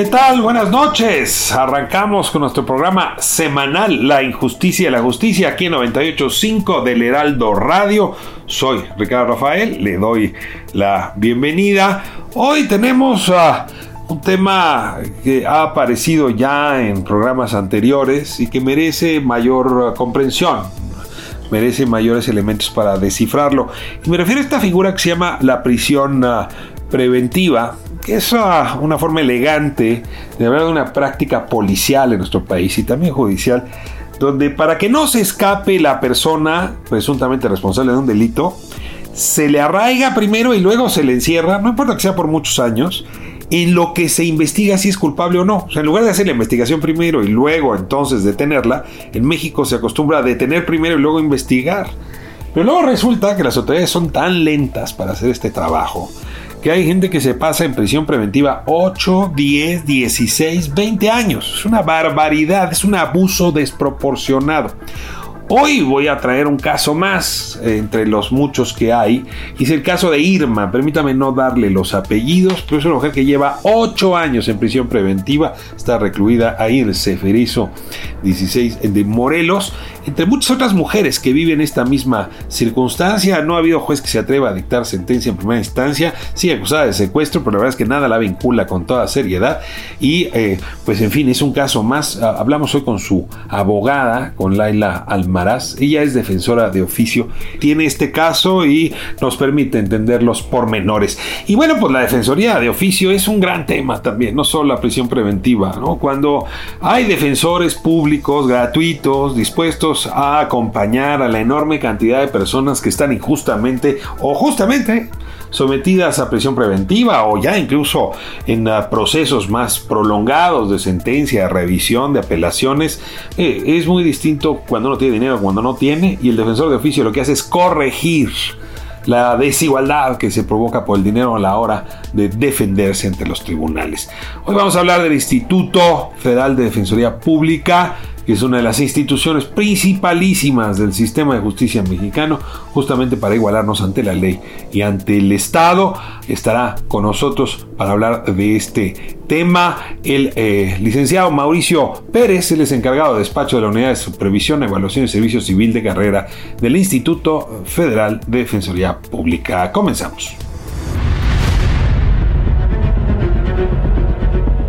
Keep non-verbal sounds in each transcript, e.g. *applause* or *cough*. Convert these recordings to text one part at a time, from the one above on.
¿Qué tal? Buenas noches. Arrancamos con nuestro programa semanal La Injusticia y la Justicia aquí en 98.5 del Heraldo Radio. Soy Ricardo Rafael, le doy la bienvenida. Hoy tenemos uh, un tema que ha aparecido ya en programas anteriores y que merece mayor comprensión merece mayores elementos para descifrarlo. Y me refiero a esta figura que se llama la prisión uh, preventiva, es una forma elegante de hablar de una práctica policial en nuestro país y también judicial, donde para que no se escape la persona presuntamente responsable de un delito, se le arraiga primero y luego se le encierra, no importa que sea por muchos años, en lo que se investiga si es culpable o no. O sea, en lugar de hacer la investigación primero y luego entonces detenerla, en México se acostumbra a detener primero y luego investigar. Pero luego resulta que las autoridades son tan lentas para hacer este trabajo que hay gente que se pasa en prisión preventiva 8, 10, 16, 20 años. Es una barbaridad, es un abuso desproporcionado. Hoy voy a traer un caso más eh, entre los muchos que hay. Y es el caso de Irma. Permítame no darle los apellidos, pero es una mujer que lleva 8 años en prisión preventiva. Está recluida ahí en el Ceferizo 16 de Morelos. Entre muchas otras mujeres que viven esta misma circunstancia, no ha habido juez que se atreva a dictar sentencia en primera instancia. Sí, acusada de secuestro, pero la verdad es que nada la vincula con toda seriedad. Y eh, pues en fin, es un caso más. Hablamos hoy con su abogada, con Laila Alma ella es defensora de oficio, tiene este caso y nos permite entender los pormenores. Y bueno, pues la defensoría de oficio es un gran tema también, no solo la prisión preventiva, ¿no? Cuando hay defensores públicos gratuitos dispuestos a acompañar a la enorme cantidad de personas que están injustamente o justamente sometidas a prisión preventiva o ya incluso en uh, procesos más prolongados de sentencia, de revisión, de apelaciones. Eh, es muy distinto cuando uno tiene dinero, cuando no tiene, y el defensor de oficio lo que hace es corregir la desigualdad que se provoca por el dinero a la hora de defenderse ante los tribunales. Hoy vamos a hablar del Instituto Federal de Defensoría Pública que es una de las instituciones principalísimas del sistema de justicia mexicano, justamente para igualarnos ante la ley y ante el Estado. Estará con nosotros para hablar de este tema el eh, licenciado Mauricio Pérez, él es encargado de despacho de la Unidad de Supervisión, Evaluación y Servicio Civil de Carrera del Instituto Federal de Defensoría Pública. Comenzamos.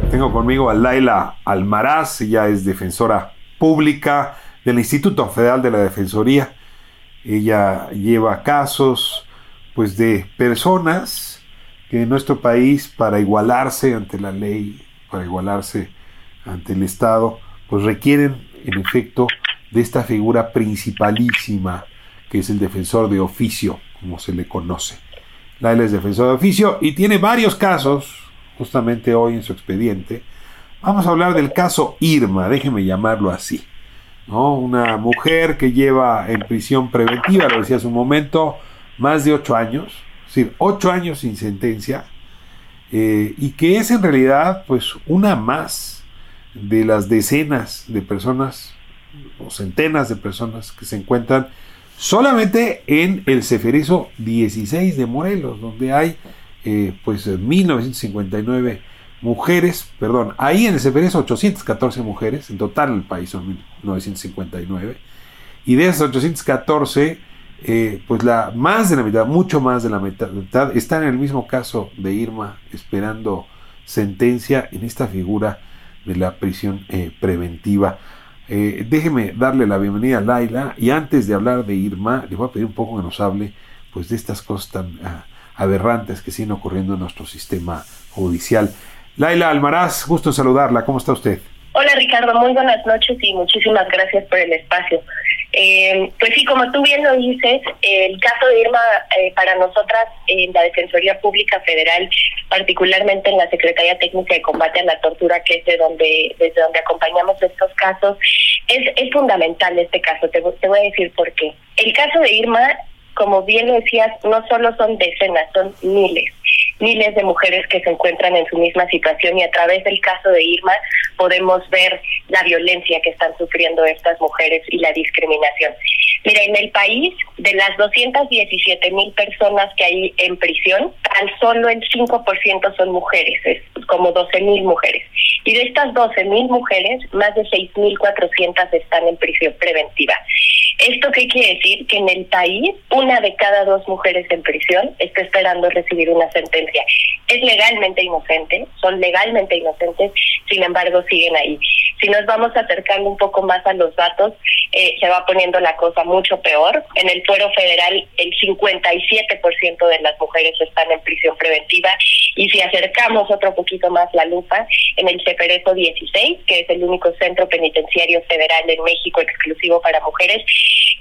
Tengo conmigo a Laila Almaraz, ella es defensora pública del Instituto Federal de la Defensoría. Ella lleva casos pues de personas que en nuestro país para igualarse ante la ley, para igualarse ante el Estado, pues requieren en efecto de esta figura principalísima que es el defensor de oficio, como se le conoce. Laila es defensor de oficio y tiene varios casos, justamente hoy en su expediente, Vamos a hablar del caso Irma, déjeme llamarlo así. ¿no? Una mujer que lleva en prisión preventiva, lo decía hace un momento, más de ocho años, es decir, ocho años sin sentencia, eh, y que es en realidad pues una más de las decenas de personas o centenas de personas que se encuentran solamente en el Ceferizo 16 de Morelos, donde hay eh, pues 1959 mujeres, perdón, ahí en el CPR 814 mujeres, en total en el país son 959, y de esas 814, eh, pues la, más de la mitad, mucho más de la mitad, están en el mismo caso de Irma, esperando sentencia en esta figura de la prisión eh, preventiva. Eh, déjeme darle la bienvenida a Laila y antes de hablar de Irma, le voy a pedir un poco que nos hable pues, de estas cosas tan ah, aberrantes que siguen ocurriendo en nuestro sistema judicial. Laila Almaraz, gusto saludarla, ¿cómo está usted? Hola Ricardo, muy buenas noches y muchísimas gracias por el espacio. Eh, pues sí, como tú bien lo dices, el caso de Irma eh, para nosotras en la Defensoría Pública Federal, particularmente en la Secretaría Técnica de Combate a la Tortura, que es de donde desde donde acompañamos estos casos, es, fundamental este caso. Te, te voy a decir por qué. El caso de Irma, como bien lo decías, no solo son decenas, son miles miles de mujeres que se encuentran en su misma situación y a través del caso de Irma podemos ver la violencia que están sufriendo estas mujeres y la discriminación. Mira, en el país, de las 217 mil personas que hay en prisión, tan solo el 5% son mujeres, es como 12 mil mujeres. Y de estas 12 mil mujeres, más de 6.400 están en prisión preventiva. ¿Esto qué quiere decir? Que en el país, una de cada dos mujeres en prisión está esperando recibir una sentencia. Es legalmente inocente, son legalmente inocentes, sin embargo siguen ahí. Si nos vamos acercando un poco más a los datos, eh, se va poniendo la cosa mucho peor. En el fuero federal, el 57% de las mujeres están en prisión preventiva. Y si acercamos otro poquito más la lupa, en el CEPERESO 16, que es el único centro penitenciario federal en México exclusivo para mujeres,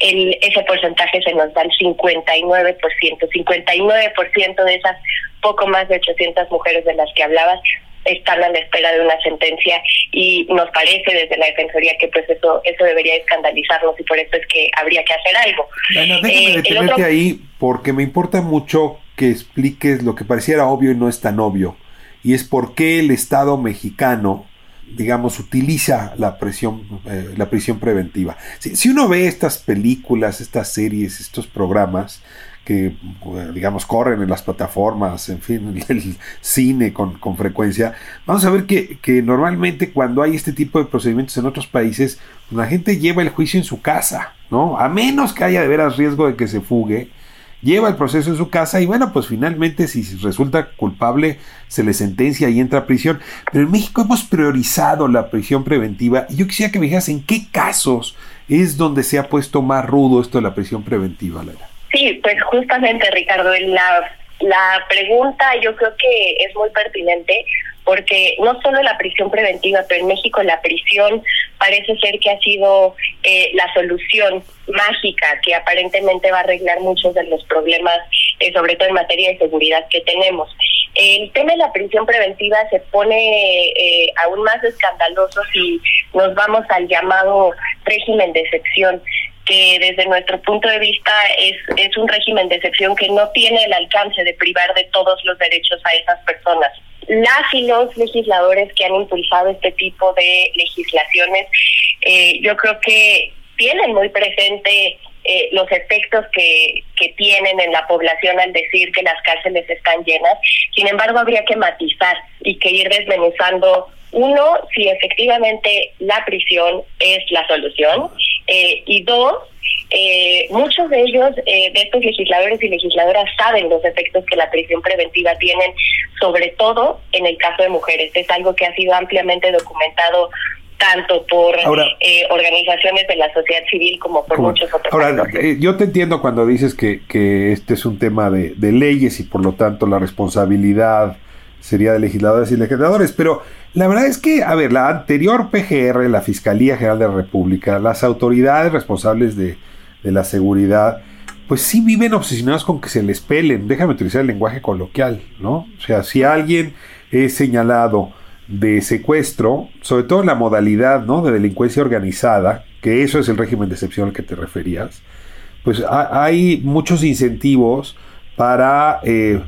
el, ese porcentaje se nos da el 59%. 59% de esas poco más de 800 mujeres de las que hablabas están a la espera de una sentencia y nos parece desde la defensoría que pues eso eso debería escandalizarnos y por eso es que habría que hacer algo. déjame eh, detenerte ahí porque me importa mucho que expliques lo que pareciera obvio y no es tan obvio y es por qué el Estado mexicano digamos, utiliza la presión, eh, la prisión preventiva. Si, si, uno ve estas películas, estas series, estos programas, que, eh, digamos, corren en las plataformas, en fin, el cine con, con frecuencia, vamos a ver que, que, normalmente cuando hay este tipo de procedimientos en otros países, la gente lleva el juicio en su casa, ¿no? A menos que haya de veras riesgo de que se fugue, lleva el proceso en su casa y bueno, pues finalmente si resulta culpable se le sentencia y entra a prisión. Pero en México hemos priorizado la prisión preventiva y yo quisiera que me dijeras en qué casos es donde se ha puesto más rudo esto de la prisión preventiva, Lara. Sí, pues justamente Ricardo, la, la pregunta yo creo que es muy pertinente porque no solo la prisión preventiva, pero en México la prisión parece ser que ha sido eh, la solución mágica que aparentemente va a arreglar muchos de los problemas, eh, sobre todo en materia de seguridad que tenemos. El tema de la prisión preventiva se pone eh, aún más escandaloso si nos vamos al llamado régimen de excepción que desde nuestro punto de vista es, es un régimen de excepción que no tiene el alcance de privar de todos los derechos a esas personas. Las y los legisladores que han impulsado este tipo de legislaciones, eh, yo creo que tienen muy presente eh, los efectos que, que tienen en la población al decir que las cárceles están llenas. Sin embargo, habría que matizar y que ir desmenuzando uno, si efectivamente la prisión es la solución, eh, y dos, eh, muchos de ellos, eh, de estos legisladores y legisladoras, saben los efectos que la prisión preventiva tienen, sobre todo en el caso de mujeres. Es algo que ha sido ampliamente documentado tanto por organizaciones de la sociedad civil como por muchos otros. Ahora, yo te entiendo cuando dices que, que este es un tema de, de leyes y por lo tanto la responsabilidad sería de legisladores y legisladores, pero la verdad es que, a ver, la anterior PGR, la Fiscalía General de la República, las autoridades responsables de, de la seguridad, pues sí viven obsesionados con que se les pelen. Déjame utilizar el lenguaje coloquial, ¿no? O sea, si alguien es señalado de secuestro, sobre todo la modalidad, ¿no? De delincuencia organizada, que eso es el régimen de excepción al que te referías, pues hay muchos incentivos para, eh,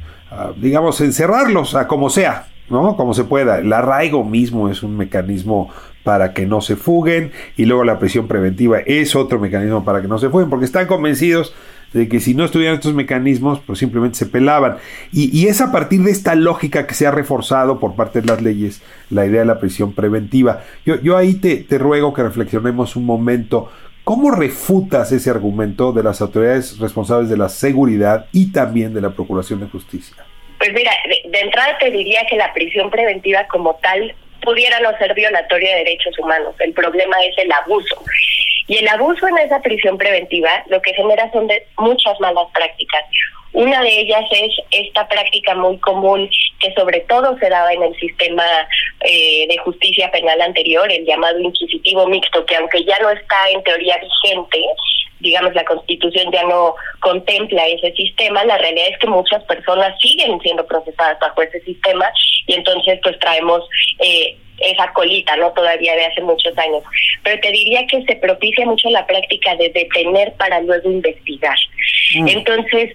digamos, encerrarlos a como sea, ¿no? Como se pueda. El arraigo mismo es un mecanismo para que no se fuguen y luego la prisión preventiva es otro mecanismo para que no se fuguen porque están convencidos de que si no estuvieran estos mecanismos pues simplemente se pelaban y, es a partir de esta lógica que se ha reforzado por parte de las leyes la idea de la prisión preventiva yo, yo ahí te, te ruego que reflexionemos un momento ¿Cómo refutas ese argumento de las autoridades responsables de la seguridad y también de la Procuración de Justicia? Pues mira, de, entrada te diría que la prisión preventiva como tal pudiera no ser violatoria de derechos humanos. El problema es el abuso. Y el abuso en esa prisión preventiva lo que genera son de muchas malas prácticas. Una de ellas es esta práctica muy común que sobre todo se daba en el sistema eh, de justicia penal anterior, el llamado inquisitivo mixto, que aunque ya no está en teoría vigente, digamos, la Constitución ya no contempla ese sistema, la realidad es que muchas personas siguen siendo procesadas bajo ese sistema y entonces pues traemos eh, esa colita, ¿no? Todavía de hace muchos años. Pero te diría que se propicia mucho la práctica de detener para luego investigar. Mm. Entonces,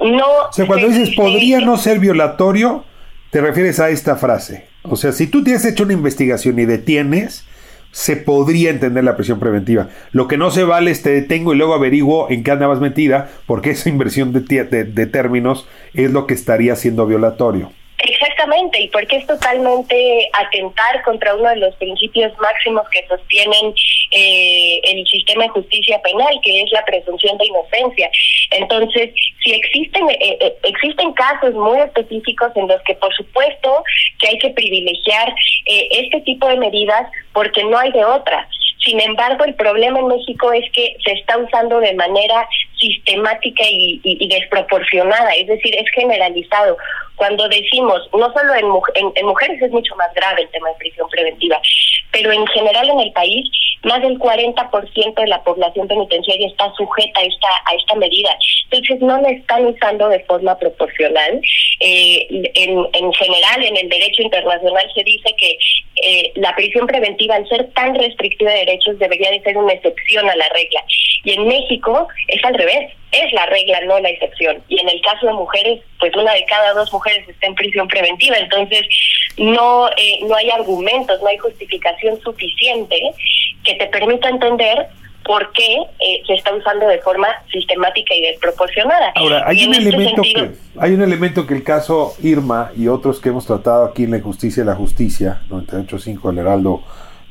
no... O sea, cuando dices podría no ser violatorio, te refieres a esta frase. O sea, si tú tienes hecho una investigación y detienes, se podría entender la prisión preventiva. Lo que no se vale es te detengo y luego averiguo en qué andabas metida, porque esa inversión de, de términos es lo que estaría siendo violatorio. Exactamente, y porque es totalmente atentar contra uno de los principios máximos que sostienen eh, el sistema de justicia penal, que es la presunción de inocencia. Entonces, si existen eh, eh, existen casos muy específicos en los que, por supuesto, que hay que privilegiar este tipo de medidas porque no hay de otra. Sin embargo, el problema en México es que se está usando de manera sistemática y, desproporcionada, es decir, es generalizado. Cuando decimos, no solo en, en, mujeres es mucho más grave el tema de prisión preventiva, pero en general en el país, más del 40% de la población penitenciaria está sujeta a esta, a esta medida. Entonces, no la están usando de forma proporcional. Eh, en, en general, en el derecho internacional se dice que eh, la prisión preventiva, al ser tan restrictiva de derechos, debería de ser una excepción a la regla. Y en México es al revés, es la regla, no la excepción. Y en el caso de mujeres, pues una de cada dos mujeres está en prisión preventiva. Entonces, no, eh, no hay argumentos, no hay justificación suficiente que te permita entender por qué eh, se está usando de forma sistemática y desproporcionada. Ahora, hay un, este elemento que, hay un elemento que el caso Irma y otros que hemos tratado aquí en la Justicia y la Justicia, 98.5 el Heraldo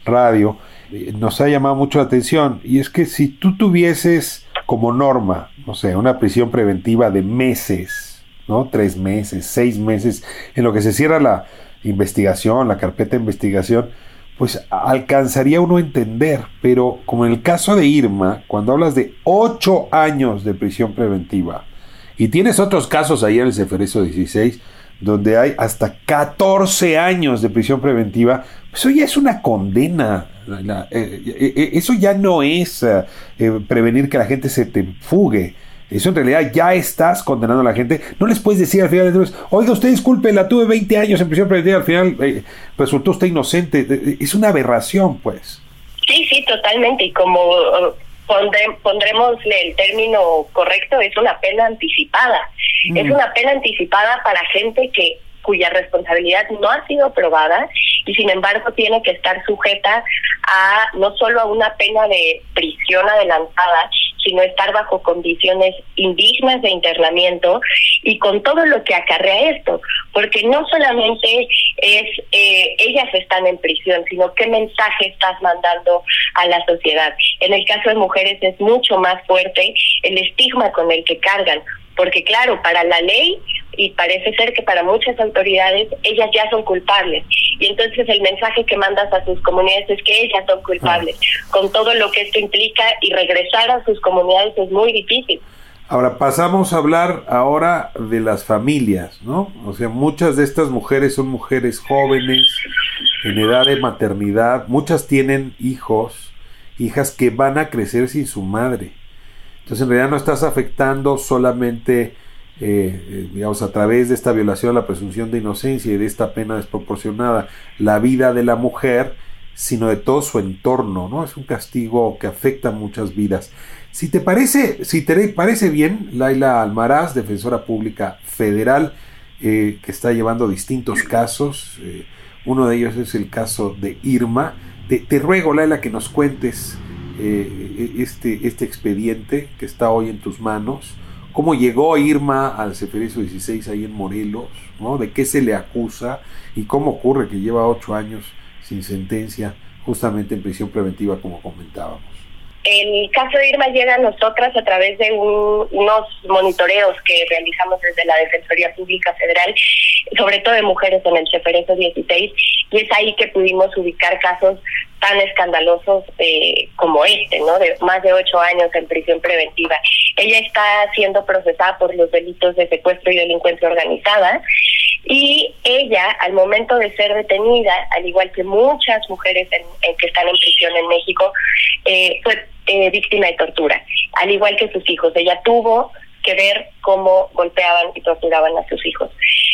Radio, eh, nos ha llamado mucho la atención, y es que si tú tuvieses como norma, no sé, una prisión preventiva de meses, ¿no? Tres meses, seis meses, en lo que se cierra la investigación, la carpeta de investigación, pues alcanzaría uno a entender, pero como en el caso de Irma, cuando hablas de 8 años de prisión preventiva, y tienes otros casos ahí en el Ceferezo 16, donde hay hasta 14 años de prisión preventiva, pues eso ya es una condena. Eh, eh, eh, eso ya no es prevenir que la gente se te fugue. Eso en realidad ya estás condenando a la gente. No les puedes decir al final de oiga, usted disculpe, la tuve 20 años en prisión preventiva, al final resultó usted inocente. Es una aberración, pues. Sí, sí, totalmente. Y como pondremos el término correcto, es una pena anticipada. Mm. Es una pena anticipada para gente que cuya responsabilidad no ha sido probada y sin embargo tiene que estar sujeta a no solo a una pena de prisión adelantada, sino estar bajo condiciones indignas de internamiento y con todo lo que acarrea esto, porque no solamente es eh, ellas están en prisión, sino qué mensaje estás mandando a la sociedad. En el caso de mujeres es mucho más fuerte el estigma con el que cargan, porque claro, para la ley y parece ser que para muchas autoridades ellas ya son culpables. Y entonces el mensaje que mandas a sus comunidades es que ellas son culpables, con todo lo que esto implica y regresar a sus comunidades es muy difícil. Ahora pasamos a hablar ahora de las familias, ¿no? O sea, muchas de estas mujeres son mujeres jóvenes, en edad de maternidad, muchas tienen hijos, hijas que van a crecer sin su madre. Entonces en realidad no estás afectando solamente eh, eh, digamos, a través de esta violación a la presunción de inocencia y de esta pena desproporcionada, la vida de la mujer, sino de todo su entorno, ¿no? Es un castigo que afecta muchas vidas. Si te parece, si te parece bien, Laila Almaraz, defensora pública federal, eh, que está llevando distintos casos, uno de ellos es el caso de Irma. Te, te ruego, Laila, que nos cuentes este, este expediente que está hoy en tus manos cómo llegó Irma al Ceferizo 16 ahí en Morelos, ¿no? de qué se le acusa y cómo ocurre que lleva ocho años sin sentencia, justamente en prisión preventiva como comentábamos. El caso de Irma llega a nosotras a través de unos monitoreos que realizamos desde la Defensoría Pública Federal, sobre todo de mujeres en el CFRS 16, y es ahí que pudimos ubicar casos tan escandalosos eh, como este, ¿no? De más de ocho años en prisión preventiva. Ella está siendo procesada por los delitos de secuestro y delincuencia organizada y ella, al momento de ser detenida, al igual que muchas mujeres en, que están en prisión en México, eh, fue eh, víctima de tortura, al igual que sus hijos. Ella tuvo que ver cómo golpeaban y torturaban a sus hijos.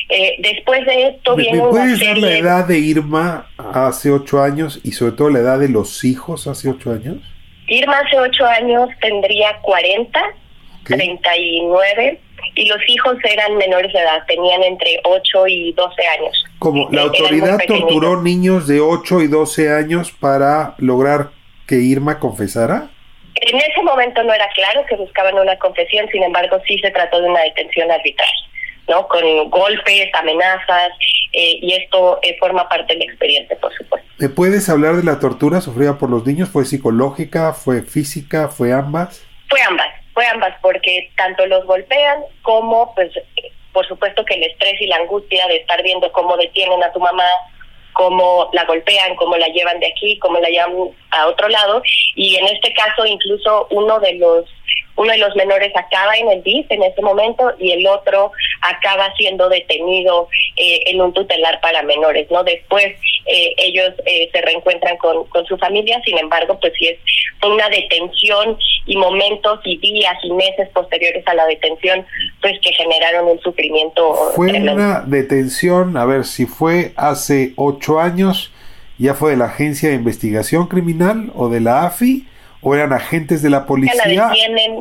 Eh, después de esto ¿Me, viene ¿me una puedes dar la edad de Irma hace ocho años y sobre todo la edad de los hijos hace ocho años? Irma hace ocho años tendría 40, Ok. 39 y los hijos eran menores de edad, tenían entre 8 y 12 años. Como la autoridad torturó niños de 8 y 12 años para lograr que Irma confesara. En ese momento no era claro que buscaban una confesión, sin embargo sí se trató de una detención arbitral, ¿no? Con golpes, amenazas, eh, y esto eh, forma parte del expediente, por supuesto. ¿Me puedes hablar de la tortura sufrida por los niños? ¿Fue psicológica? ¿Fue física? ¿Fue ambas? Fue ambas, fue ambas, porque tanto los golpean como, pues, por supuesto que el estrés y la angustia de estar viendo cómo detienen a tu mamá, cómo la golpean, cómo la llevan de aquí, cómo la llevan a otro lado, y en este caso incluso uno de los uno de los menores acaba en el DIF en ese momento y el otro acaba siendo detenido eh, en un tutelar para menores, ¿no? Después eh, ellos eh, se reencuentran con, con su familia, sin embargo, pues sí es una detención y momentos y días y meses posteriores a la detención, pues que generaron un sufrimiento Fue tremendo. una detención, a ver si fue hace ocho años, ya fue de la Agencia de Investigación Criminal o de la AFI, o eran agentes de la Ya la policía, detienen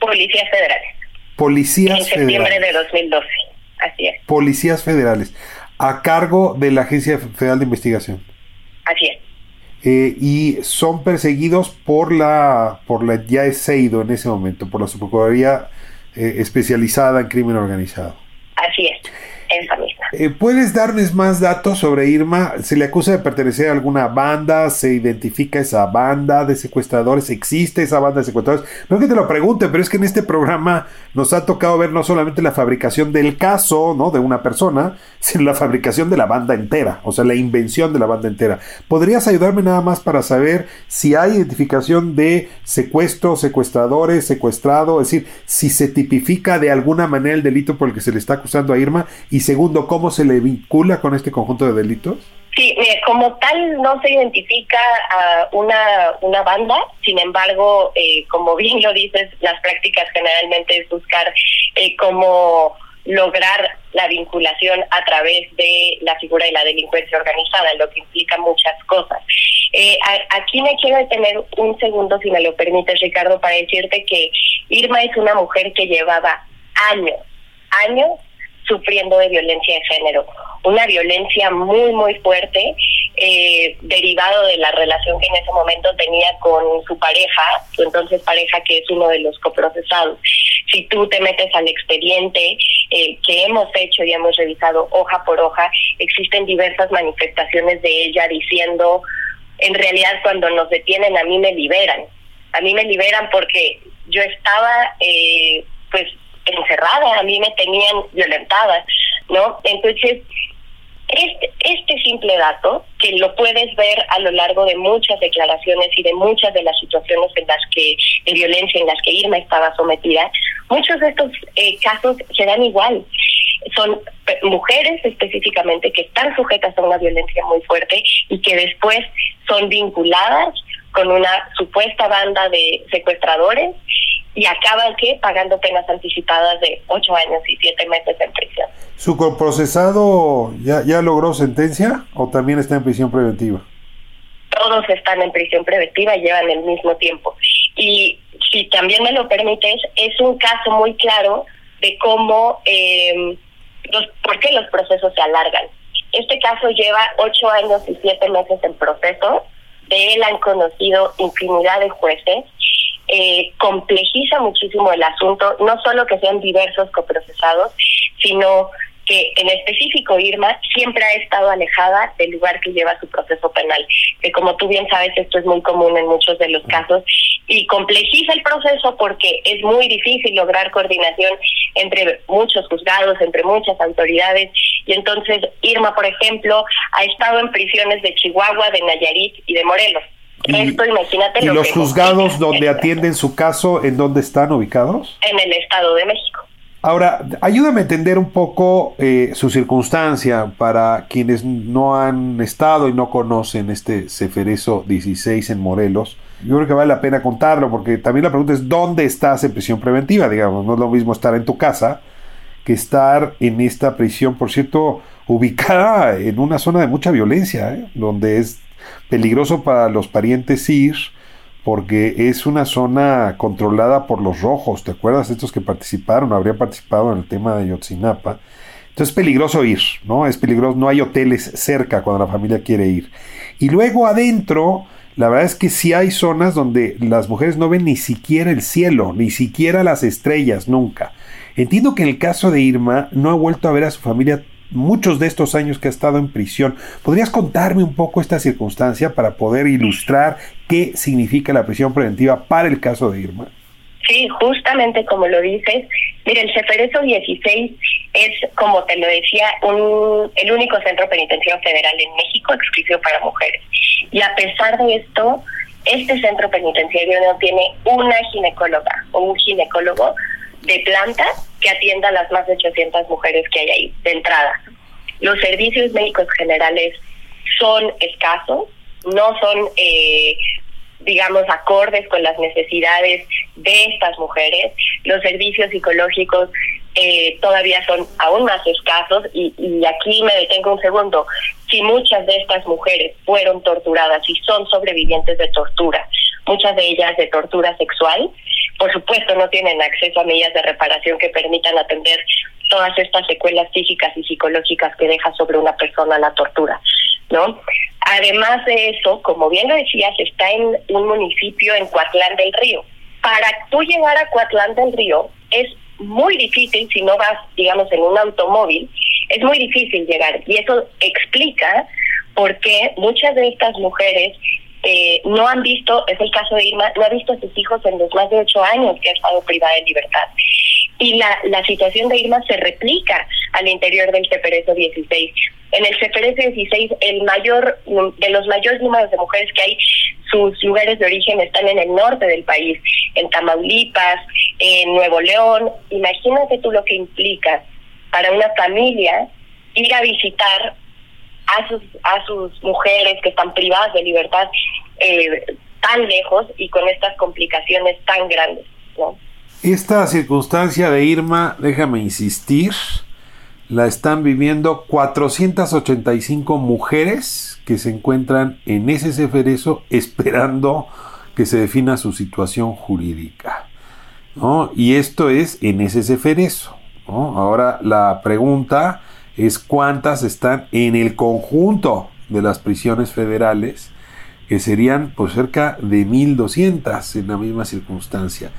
policías federales en policías septiembre federales, de 2012. Así es, policías federales, a cargo de la Agencia Federal de Investigación. así es. Eh, y son perseguidos por la por la ya es Seido en ese momento, por la Subprocuraduría eh, especializada en crimen organizado. Así es, esa misma. Eh, ¿Puedes darles más datos sobre Irma? ¿Se le acusa de pertenecer a alguna banda? ¿Se identifica esa banda de secuestradores? ¿Existe esa banda de secuestradores? No que te lo pregunte, pero es que en este programa nos ha tocado ver no solamente la fabricación del caso, ¿no? De una persona, sino la fabricación de la banda entera, o sea, la invención de la banda entera. ¿Podrías ayudarme nada más para saber si hay identificación de secuestro, secuestradores, secuestrado? Es decir, si se tipifica de alguna manera el delito por el que se le está acusando a Irma. Y segundo, ¿cómo se le vincula con este conjunto de delitos? Sí, como tal no se identifica a una, una banda, sin embargo, eh, como bien lo dices, las prácticas generalmente es buscar eh, cómo lograr la vinculación a través de la figura de la delincuencia organizada, lo que implica muchas cosas. Eh, a- aquí me quiero detener un segundo, si me lo permites, Ricardo, para decirte que Irma es una mujer que llevaba años, años sufriendo de violencia de género. Una violencia muy, muy fuerte, eh, derivado de la relación que en ese momento tenía con su pareja, su entonces pareja que es uno de los coprocesados. Si tú te metes al expediente eh, que hemos hecho y hemos revisado hoja por hoja, existen diversas manifestaciones de ella diciendo, en realidad cuando nos detienen a mí me liberan. A mí me liberan porque yo estaba, eh, pues, encerrada, a mí me tenían violentada, ¿no? Entonces, este, este simple dato, que lo puedes ver a lo largo de muchas declaraciones y de muchas de las situaciones en las que, de violencia en las que Irma estaba sometida, muchos de estos eh, casos se dan igual. Son pe- mujeres específicamente que están sujetas a una violencia muy fuerte y que después son vinculadas con una supuesta banda de secuestradores y acaban que pagando penas anticipadas de ocho años y siete meses en prisión. ¿Su coprocesado ya, ya logró sentencia o también está en prisión preventiva? Todos están en prisión preventiva y llevan el mismo tiempo. Y si también me lo permites, es un caso muy claro de cómo, eh, los, por qué los procesos se alargan. Este caso lleva ocho años y siete meses en proceso. De él han conocido infinidad de jueces. Eh, complejiza muchísimo el asunto, no solo que sean diversos coprocesados, sino que en específico Irma siempre ha estado alejada del lugar que lleva su proceso penal, que como tú bien sabes esto es muy común en muchos de los casos y complejiza el proceso porque es muy difícil lograr coordinación entre muchos juzgados, entre muchas autoridades y entonces Irma, por ejemplo, ha estado en prisiones de Chihuahua, de Nayarit y de Morelos. Esto, imagínate. ¿Y los juzgados donde atienden su caso, en dónde están ubicados? En el Estado de México. Ahora, ayúdame a entender un poco eh, su circunstancia para quienes no han estado y no conocen este Ceferezo 16 en Morelos. Yo creo que vale la pena contarlo porque también la pregunta es dónde estás en prisión preventiva, digamos. No es lo mismo estar en tu casa que estar en esta prisión, por cierto, ubicada en una zona de mucha violencia, ¿eh? donde es peligroso para los parientes ir porque es una zona controlada por los rojos, ¿te acuerdas? Estos que participaron, habrían participado en el tema de Yotzinapa. Entonces es peligroso ir, ¿no? Es peligroso, no hay hoteles cerca cuando la familia quiere ir. Y luego adentro, la verdad es que sí hay zonas donde las mujeres no ven ni siquiera el cielo, ni siquiera las estrellas, nunca. Entiendo que en el caso de Irma no ha vuelto a ver a su familia muchos de estos años que ha estado en prisión. ¿Podrías contarme un poco esta circunstancia para poder ilustrar qué significa la prisión preventiva para el caso de Irma? Sí, justamente como lo dices, mire, el Ceferezo 16 es, como te lo decía, un, el único centro penitenciario federal en México exclusivo para mujeres. Y a pesar de esto, este centro penitenciario no tiene una ginecóloga o un ginecólogo de planta que atienda a las más de 800 mujeres que hay ahí de entrada. Los servicios médicos generales son escasos, no son, eh, digamos, acordes con las necesidades de estas mujeres. Los servicios psicológicos eh, todavía son aún más escasos y, y aquí me detengo un segundo. Si muchas de estas mujeres fueron torturadas y son sobrevivientes de tortura, muchas de ellas de tortura sexual, por supuesto no tienen acceso a medidas de reparación que permitan atender todas estas secuelas físicas y psicológicas que deja sobre una persona la tortura, ¿no? Además de eso, como bien lo decías, está en un municipio en Coatlán del Río. Para tú llegar a Coatlán del Río es muy difícil si no vas, digamos, en un automóvil, es muy difícil llegar y eso explica por qué muchas de estas mujeres eh, no han visto, es el caso de Irma, no ha visto a sus hijos en los más de ocho años que ha estado privada de libertad. Y la, la situación de Irma se replica al interior del CPRS 16. En el CPRS 16, el mayor, de los mayores números de mujeres que hay, sus lugares de origen están en el norte del país, en Tamaulipas, en Nuevo León. Imagínate tú lo que implica para una familia ir a visitar a sus, a sus mujeres que están privadas de libertad eh, tan lejos y con estas complicaciones tan grandes. Esta circunstancia de Irma, déjame insistir, la están viviendo 485 mujeres que se encuentran en ese ceferezo *laughs* esperando que se defina su situación jurídica. ¿no? Y esto es en ese ceferezo. ¿no? Ahora la pregunta es cuántas están en el conjunto de las prisiones federales, que serían pues cerca de 1.200 en la misma circunstancia.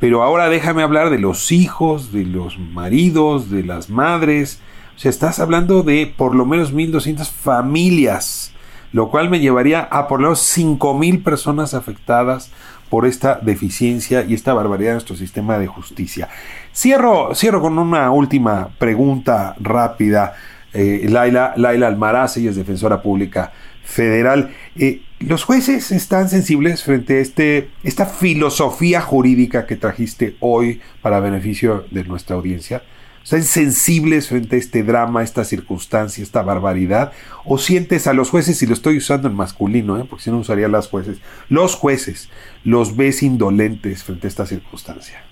Pero ahora déjame hablar de los hijos, de los maridos, de las madres. O sea, estás hablando de por lo menos 1.200 familias, lo cual me llevaría a por lo menos 5.000 personas afectadas por esta deficiencia y esta barbaridad de nuestro sistema de justicia. Cierro, cierro con una última pregunta rápida. Eh, Laila, Laila Almaraz, ella es defensora pública federal. Eh, ¿Los jueces están sensibles frente a este, esta filosofía jurídica que trajiste hoy para beneficio de nuestra audiencia? ¿Están sensibles frente a este drama, esta circunstancia, esta barbaridad? ¿O sientes a los jueces, y lo estoy usando en masculino, ¿eh? porque si no usaría las jueces, los jueces, los ves indolentes frente a esta circunstancia?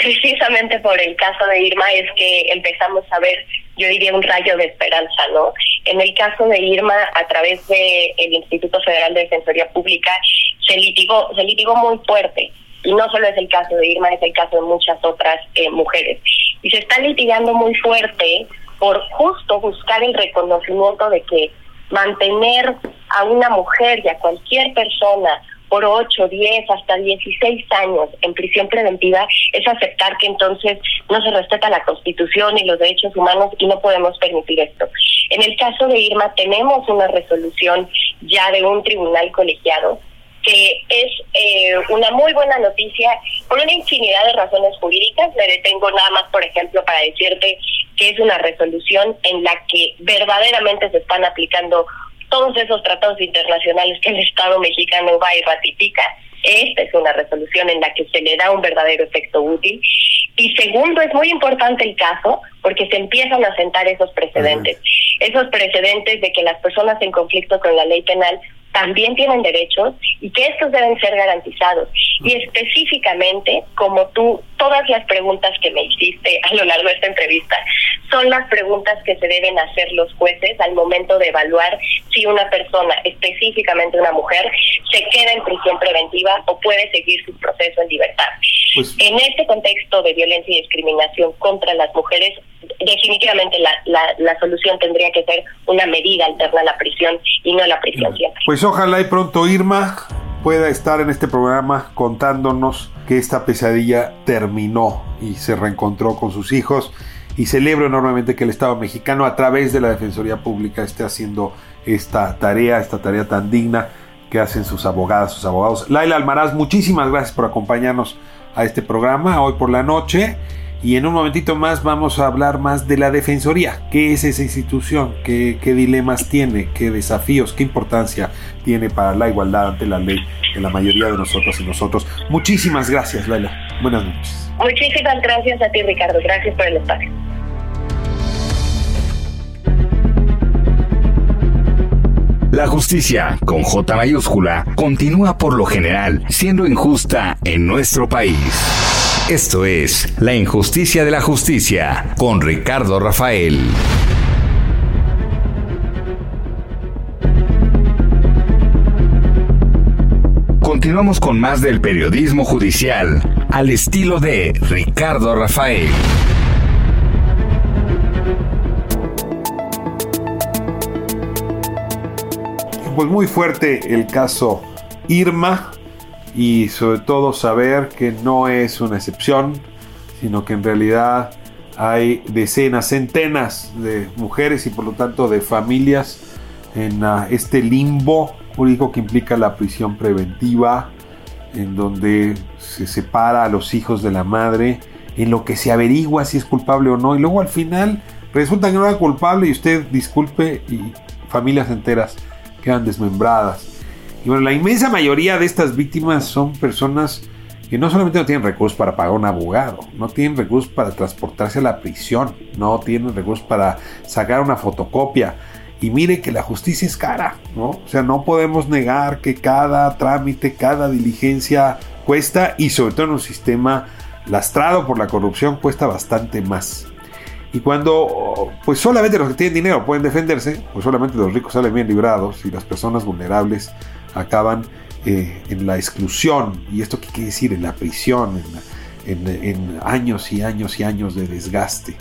precisamente por el caso de Irma es que empezamos a ver, yo diría, un rayo de esperanza, ¿no? En el caso de Irma, a través del el Instituto Federal de Defensoría Pública, se litigó, se litigó muy fuerte. Y no solo es el caso de Irma, es el caso de muchas otras eh, mujeres y se está litigando muy fuerte por justo buscar el reconocimiento de que mantener a una mujer y a cualquier persona por 8, 10, hasta 16 años en prisión preventiva, es aceptar que entonces no se respeta la Constitución y los derechos humanos y no podemos permitir esto. En el caso de Irma tenemos una resolución ya de un tribunal colegiado que es eh, una muy buena noticia por una infinidad de razones jurídicas. Me detengo nada más, por ejemplo, para decirte que es una resolución en la que verdaderamente se están aplicando todos esos tratados internacionales que el Estado mexicano va y ratifica. Esta es una resolución en la que se le da un verdadero efecto útil. Y segundo, es muy importante el caso porque se empiezan a sentar esos precedentes. Esos precedentes de que las personas en conflicto con la ley penal también tienen derechos y que estos deben ser garantizados. Y específicamente, como tú, todas las preguntas que me hiciste a lo largo de esta entrevista son las preguntas que se deben hacer los jueces al momento de evaluar si una persona, específicamente una mujer, se queda en prisión preventiva o puede seguir su proceso en libertad. Pues en este contexto de violencia y discriminación contra las mujeres, definitivamente la, la, la, solución tendría que ser una medida alterna a la prisión y no la prisión siempre. Pues ojalá y pronto Irma pueda estar en este programa contándonos que esta pesadilla terminó y se reencontró con sus hijos y celebro enormemente que el Estado mexicano a través de la Defensoría Pública esté haciendo esta tarea, esta tarea tan digna que hacen sus abogadas, sus abogados. Laila Almaraz, muchísimas gracias por acompañarnos a este programa hoy por la noche. Y en un momentito más vamos a hablar más de la Defensoría. ¿Qué es esa institución? ¿Qué, ¿Qué, dilemas tiene? ¿Qué desafíos? ¿Qué importancia tiene para la igualdad ante la ley de la mayoría de nosotros y nosotros? Muchísimas gracias, Laila. Buenas noches. Muchísimas gracias a ti, Ricardo. Gracias por el espacio. La justicia, con J mayúscula, continúa por lo general siendo injusta en nuestro país. Esto es La injusticia de la justicia con Ricardo Rafael. Continuamos con más del periodismo judicial al estilo de Ricardo Rafael. Pues muy fuerte el caso Irma, y sobre todo saber que no es una excepción, sino que en realidad hay decenas, centenas de mujeres y por lo tanto de familias en ah, este limbo jurídico que implica la prisión preventiva, en donde se separa a los hijos de la madre, en lo que se averigua si es culpable o no, y luego al final resulta que no era culpable y usted disculpe y familias enteras quedan desmembradas. Y bueno, la inmensa mayoría de estas víctimas son personas que no solamente no tienen recursos para pagar un abogado, no tienen recursos para transportarse a la prisión, no tienen recursos para sacar una fotocopia. Y mire que la justicia es cara, ¿no? O sea, no podemos negar que cada trámite, cada diligencia cuesta y sobre todo en un sistema lastrado por la corrupción cuesta bastante más. Y cuando pues solamente los que tienen dinero pueden defenderse, pues solamente los ricos salen bien librados y las personas vulnerables acaban eh, en la exclusión. ¿Y esto qué quiere decir? En la prisión, en, años y años y años de desgaste.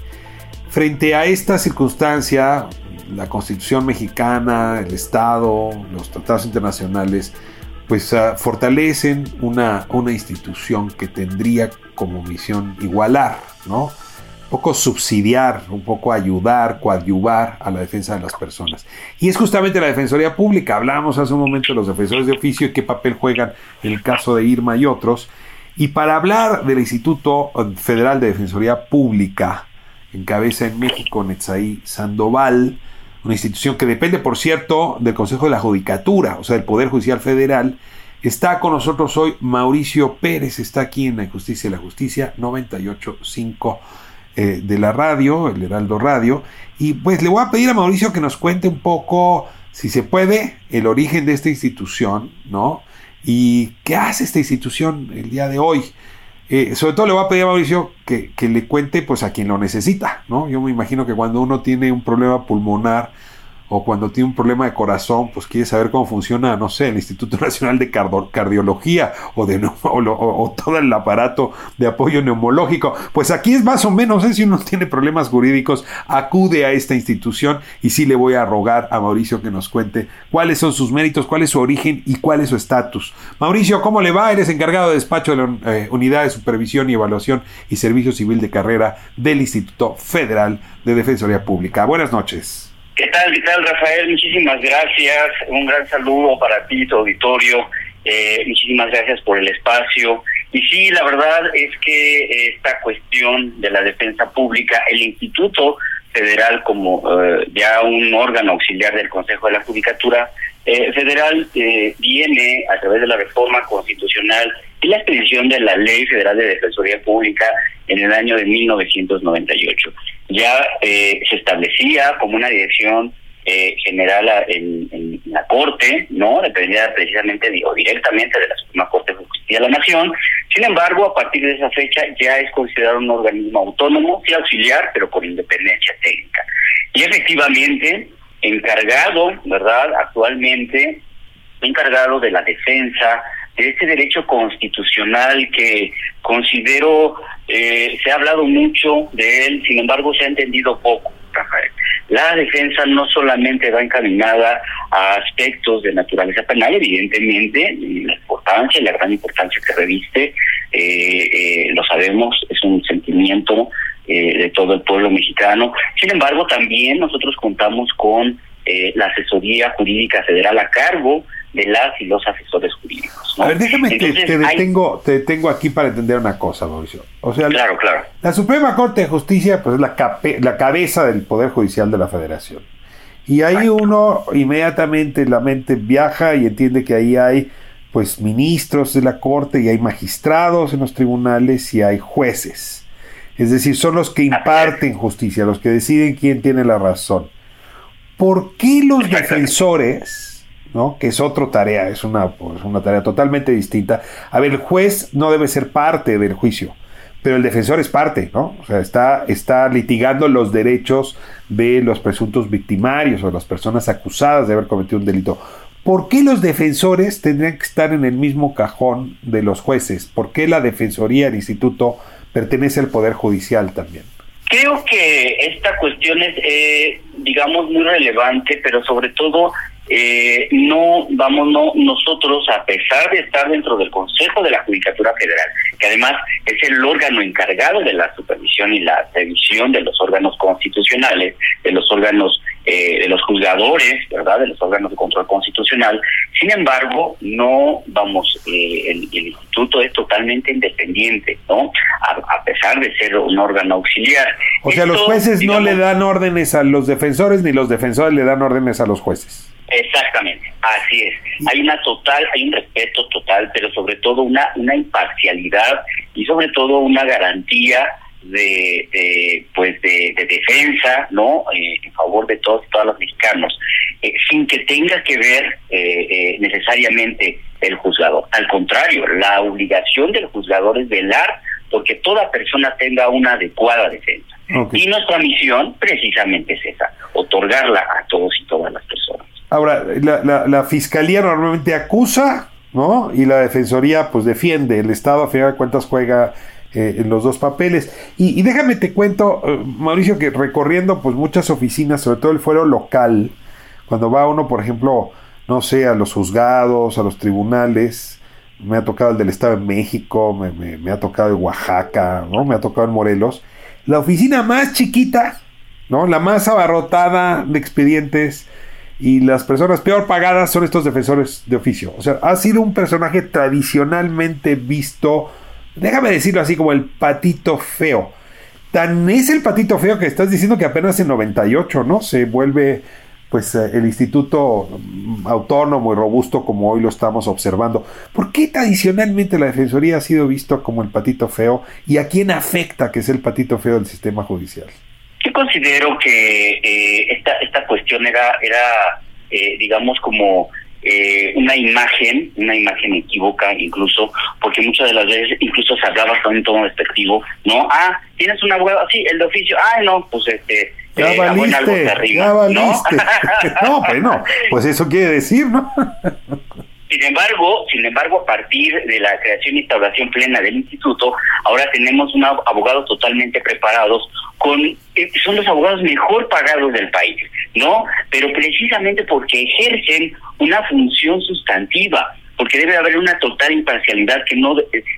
Frente a esta circunstancia, la Constitución mexicana, el Estado, los tratados internacionales, pues ah, fortalecen una, una institución que tendría como misión igualar, ¿no? Poco subsidiar, un poco ayudar, coadyuvar a la defensa de las personas. Y es justamente la Defensoría Pública. Hablábamos hace un momento de los defensores de oficio y qué papel juegan en el caso de Irma y otros. Y para hablar del Instituto Federal de Defensoría Pública, en cabeza en México Netzaí Sandoval, una institución que depende, por cierto, del Consejo de la Judicatura, o sea, del Poder Judicial Federal, Está con nosotros hoy Mauricio Pérez, está aquí en la Injusticia y la Justicia 985 eh, de la radio, el Heraldo Radio. Y pues le voy a pedir a Mauricio que nos cuente un poco, si se puede, el origen de esta institución, ¿no? Y qué hace esta institución el día de hoy. Eh, sobre todo le voy a pedir a Mauricio que, le cuente pues a quien lo necesita, ¿no? Yo me imagino que cuando uno tiene un problema pulmonar o cuando tiene un problema de corazón, pues quiere saber cómo funciona, no sé, el Instituto *laughs* Nacional de Cardiología o, de, o, todo el aparato de apoyo neumológico. Pues aquí es más o menos, ¿eh? si uno *laughs* tiene problemas jurídicos, acude a esta institución y sí le voy a rogar a Mauricio que nos cuente cuáles son sus méritos, cuál es su origen y cuál es su estatus. Mauricio, ¿cómo le va? Eres encargado de despacho de la eh, Unidad de Supervisión y Evaluación y Servicio Civil de Carrera del Instituto Federal de Defensoría Pública. Buenas noches. ¿Qué tal, qué tal, Rafael? Muchísimas gracias. Un gran saludo para ti, tu auditorio. Eh, muchísimas gracias por el espacio. Y sí, la verdad es que esta cuestión de la defensa pública, el Instituto Federal como eh, ya un órgano auxiliar del Consejo de la Judicatura eh, Federal, viene a través de la reforma constitucional y la expedición de la Ley Federal de Defensoría Pública en el año de 1998 ya eh, se establecía como una dirección eh, general en, la Corte, ¿no? Dependía precisamente o directamente de la Suprema Corte de Justicia de la Nación. Sin embargo, a partir de esa fecha ya es considerado un organismo autónomo, y auxiliar, pero con independencia técnica. Y efectivamente, encargado, ¿verdad? Actualmente, encargado de la defensa de este derecho constitucional que considero eh, se ha hablado mucho de él, sin embargo se ha entendido poco, Rafael. La defensa no solamente va encaminada a aspectos de naturaleza penal, evidentemente, la importancia, la gran importancia que reviste, eh, eh, lo sabemos, es un sentimiento de todo el pueblo mexicano. Sin embargo, también nosotros contamos con la asesoría jurídica federal a cargo de las y los asesores jurídicos. A ver, déjame que te detengo, te detengo aquí para entender una cosa, Mauricio. O sea, claro, claro. La Suprema Corte de Justicia pues, es la, la cabeza del Poder Judicial de la Federación. Y ahí uno inmediatamente la mente viaja y entiende que ahí hay pues ministros de la Corte y hay magistrados en los tribunales y hay jueces. Es decir, son los que imparten justicia, los que deciden quién tiene la razón. ¿Por qué los defensores ¿no? que es otra tarea, es una, pues, una tarea totalmente distinta. A ver, el juez no debe ser parte del juicio, pero el defensor es parte, ¿no? O sea, está, está litigando los derechos de los presuntos victimarios o las personas acusadas de haber cometido un delito. ¿Por qué los defensores tendrían que estar en el mismo cajón de los jueces? ¿Por qué la defensoría, el instituto, pertenece al Poder Judicial también? Creo que esta cuestión es, eh, digamos, muy relevante, pero sobre todo eh, no vamos no nosotros a pesar de estar dentro del Consejo de la Judicatura Federal que además es el órgano encargado de la supervisión y la revisión de los órganos constitucionales de los órganos eh, de los juzgadores verdad de los órganos de control constitucional. Sin embargo no vamos eh, el, instituto es totalmente independiente no a, pesar de ser un órgano auxiliar. O sea los jueces no le dan órdenes a los defensores ni los defensores le dan órdenes a los jueces. Exactamente, así es. Hay una total, hay un respeto total, pero sobre todo una una imparcialidad y sobre todo una garantía de, pues de, defensa, ¿no? Eh, en favor de todos todos los mexicanos, eh, sin que tenga que ver eh, necesariamente el juzgador. Al contrario, la obligación del juzgador es velar porque toda persona tenga una adecuada defensa. Y nuestra misión precisamente es esa, otorgarla a todos y todas las personas. Ahora, la, la, fiscalía normalmente acusa, ¿no? Y la defensoría, pues defiende. El Estado, a final de cuentas, juega eh, en los dos papeles. Y, déjame te cuento, eh, Mauricio, que recorriendo, pues muchas oficinas, sobre todo el fuero local, cuando va uno, por ejemplo, no sé, a los juzgados, a los tribunales, me ha tocado el del Estado de México, me, me, ha tocado en Oaxaca, ¿no? Me ha tocado en Morelos. La oficina más chiquita, ¿no? La más abarrotada de expedientes y las personas peor pagadas son estos defensores de oficio. O sea, ha sido un personaje tradicionalmente visto, déjame decirlo así, como el patito feo. Tan es el patito feo que estás diciendo que apenas en 98, ¿no? Se vuelve pues eh, el instituto autónomo y robusto como hoy lo estamos observando. ¿Por qué tradicionalmente la defensoría ha sido visto como el patito feo y a quién afecta que es el patito feo del sistema judicial? Yo considero que eh, esta esta cuestión era era eh, digamos como eh, una imagen, una imagen equívoca incluso, porque muchas de las veces incluso se hablaba con un tono despectivo, ¿no? Ah, tienes un abogado, sí, el de oficio, ah, no, pues este, Ya valiste, ya valiste. *laughs* *laughs* ¿no? pues no, pues eso quiere decir, ¿no? Sin embargo, sin embargo, a partir de la creación e instauración plena del instituto, ahora tenemos unos abogados totalmente preparados con eh, son los abogados mejor pagados del país, ¿no? Pero precisamente porque ejercen una función sustantiva, porque debe haber una total imparcialidad que no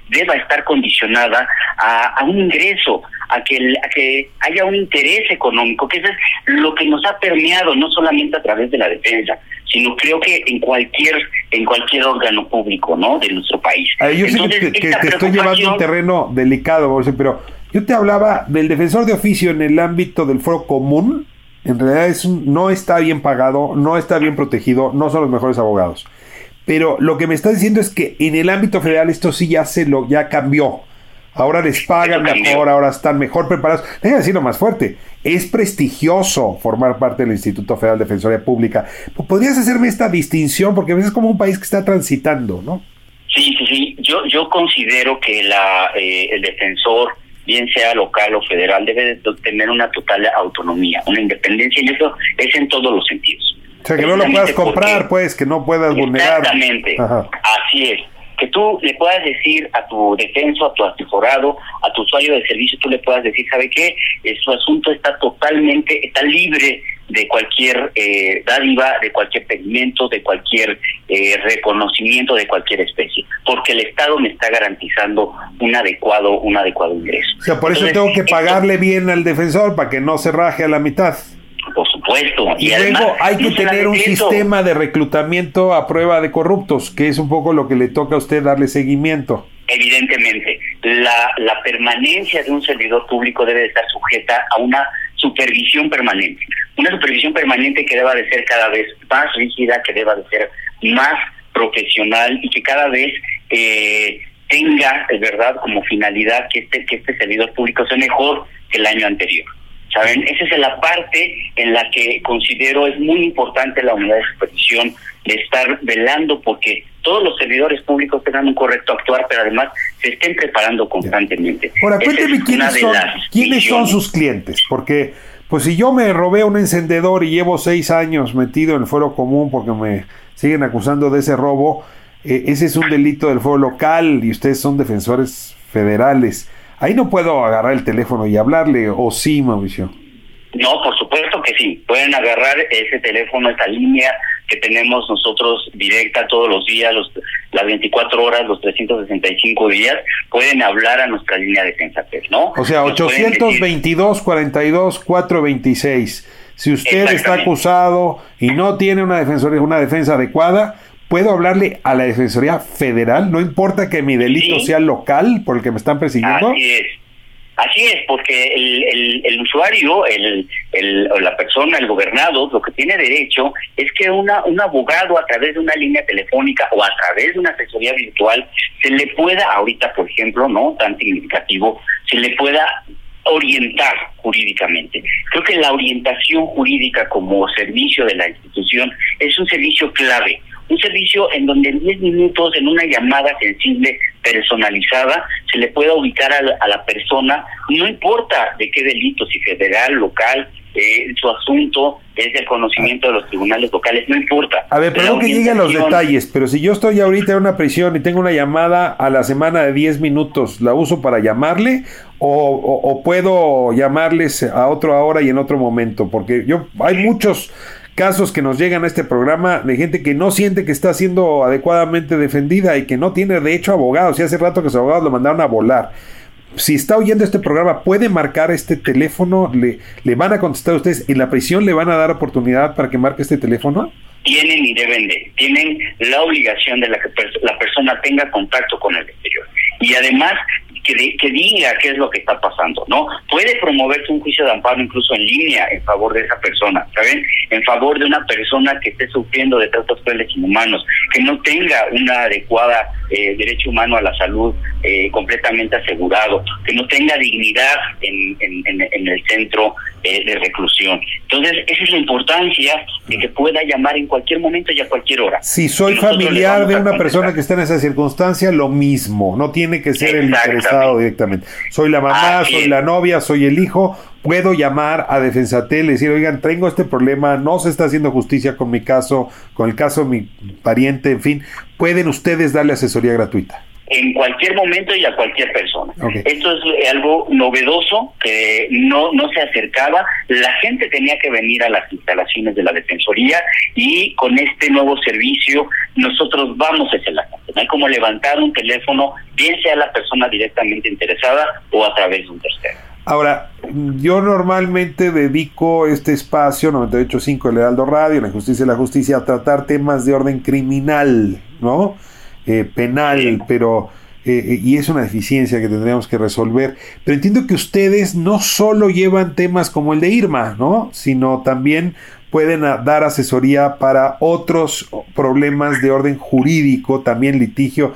deba estar condicionada a, un ingreso, a que, a que haya un interés económico, que eso es lo que nos ha permeado no solamente a través de la defensa, sino creo que en cualquier en cualquier órgano público, ¿no? De nuestro país. yo sé que, te estoy llevando un terreno delicado, pero yo te hablaba del defensor de oficio en el ámbito del foro común. En realidad es no está bien pagado, no está bien protegido, no son los mejores abogados. Pero lo que me está diciendo es que en el ámbito federal esto sí ya se lo ya cambió. Ahora les pagan mejor, ahora están mejor preparados. Déjame decirlo más fuerte. Es prestigioso formar parte del Instituto Federal de Defensoría Pública. ¿Podrías hacerme esta distinción? Porque a veces es como un país que está transitando, ¿no? Sí, sí, sí. Yo, yo considero que la, eh, el defensor, bien sea local o federal, debe tener una total autonomía, una independencia, y eso es en todos los sentidos. O sea, que no lo puedas comprar, pues, que no puedas vulnerar. Exactamente, así es. Que tú le puedas decir a tu defenso, a tu asesorado, a tu usuario de servicio, tú le puedas decir, ¿sabe qué? Eh, su asunto está totalmente, está libre de cualquier eh, dádiva, de cualquier pedimento, de cualquier eh, reconocimiento de cualquier especie, porque el Estado me está garantizando un adecuado, un adecuado ingreso. O sea, por eso tengo que pagarle bien al defensor para que no se raje a la mitad. Por supuesto. Y, luego hay que tener un sistema de reclutamiento a prueba de corruptos, que es un poco lo que le toca a usted darle seguimiento. Evidentemente, la, la permanencia de un servidor público debe estar sujeta a una supervisión permanente. Una supervisión permanente que deba de ser cada vez más rígida, que deba de ser más profesional y que cada vez eh, tenga, es verdad, como finalidad que este, que este servidor público sea mejor que el año anterior. ¿Saben? Esa es la parte en la que considero es muy importante la unidad de supervisión, de estar velando porque todos los servidores públicos tengan un correcto actuar, pero además se estén preparando constantemente. Ahora, cuénteme quiénes, son, quiénes son sus clientes, porque pues si yo me robé un encendedor y llevo seis años metido en el fuero común porque me siguen acusando de ese robo, eh, ese es un delito del fuero local y ustedes son defensores federales. Ahí no puedo agarrar el teléfono y hablarle, o sí, Mauricio. No, por supuesto que sí. Pueden agarrar ese teléfono, esa línea que tenemos nosotros directa todos los días, los, las 24 horas, los 365 días. Pueden hablar a nuestra línea de defensa, ¿no? O sea, 822 42 426. Si usted está acusado y no tiene una defensoría, una defensa adecuada, puedo hablarle a la Defensoría Federal, no importa que mi delito sea local por el que me están persiguiendo. Así es. Así es, porque el, el, usuario, el, el, la persona, el gobernado, lo que tiene derecho es que una, un abogado a través de una línea telefónica o a través de una asesoría virtual se le pueda, ahorita por ejemplo, no tan significativo, se le pueda orientar jurídicamente. Creo que la orientación jurídica como servicio de la institución es un servicio clave un servicio en donde en 10 minutos, en una llamada sensible, personalizada, se le pueda ubicar a la, persona, no importa de qué delito, si federal, local, eh, su asunto es el conocimiento de los tribunales locales, no importa. A ver, perdón que lleguen los detalles, pero si yo estoy ahorita en una prisión y tengo una llamada a la semana de 10 minutos, ¿la uso para llamarle o, o puedo llamarles a otra hora y en otro momento? Porque yo hay muchos casos que nos llegan a este programa de gente que no siente que está siendo adecuadamente defendida y que no tiene derecho a abogados. Y hace rato que sus abogados lo mandaron a volar. Si está oyendo este programa, puede marcar este teléfono, le, le van a contestar a ustedes, en la prisión le van a dar oportunidad para que marque este teléfono. Tienen y deben de, tienen la obligación de la que la persona tenga contacto con el exterior. Y además que, que diga qué es lo que está pasando, ¿no? Puede promoverse un juicio de amparo incluso en línea en favor de esa persona, ¿saben? En favor de una persona que esté sufriendo de tratos crueles inhumanos, que no tenga una adecuada eh, derecho humano a la salud eh, completamente asegurado, que no tenga dignidad en, en, en, el centro eh, de reclusión. Entonces, esa es la importancia de que pueda llamar en cualquier momento y a cualquier hora. Si soy familiar de una persona que está en esa circunstancia, lo mismo, no tiene que ser el interesado directamente. Soy la mamá, soy la novia, soy el hijo, puedo llamar a Defensatel y decir, oigan, tengo este problema, no se está haciendo justicia con mi caso, con el caso de mi pariente, en fin, pueden ustedes darle asesoría gratuita en cualquier momento y a cualquier persona. Esto es algo novedoso que no, no se acercaba. La gente tenía que venir a las instalaciones de la Defensoría y con este nuevo servicio nosotros vamos hacia la gente. No hay como levantar un teléfono, bien sea la persona directamente interesada o a través de un tercero. Ahora, yo normalmente dedico este espacio 98.5 El Heraldo Radio, la justicia y la justicia, a tratar temas de orden criminal, ¿no? Eh, penal, pero eh, eh, y es una deficiencia que tendríamos que resolver. Pero entiendo que ustedes no solo llevan temas como el de Irma, ¿no? Sino también pueden dar asesoría para otros problemas de orden jurídico, también litigio,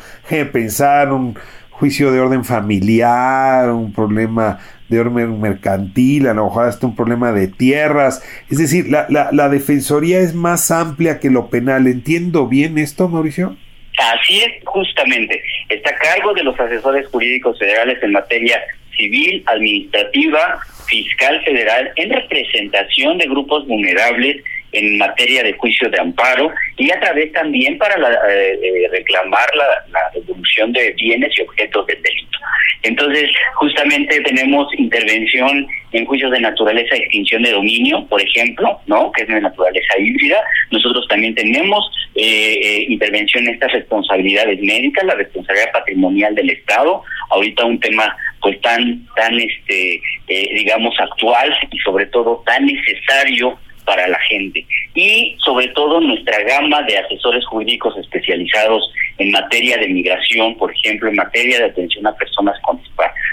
pensar un juicio de orden familiar, un problema de orden mercantil, a lo mejor hasta un problema de tierras. Es decir, la, la, la defensoría es más amplia que lo penal. ¿Entiendo bien esto, Mauricio? Así es, justamente. Está a cargo de los asesores jurídicos federales en materia civil, administrativa, fiscal federal, en representación de grupos vulnerables en materia de juicio de amparo y a través también para eh, eh, reclamar la, la, devolución de bienes y objetos del delito. Entonces, justamente tenemos intervención en juicios de naturaleza extinción de dominio, por ejemplo, ¿no? que es de naturaleza híbrida. Nosotros también tenemos eh, intervención en estas responsabilidades médicas, la responsabilidad patrimonial del Estado. Ahorita un tema pues tan tan este digamos actual y sobre todo tan necesario para la gente. Y sobre todo nuestra gama de asesores jurídicos especializados en materia de migración, por ejemplo, en materia de atención a personas con,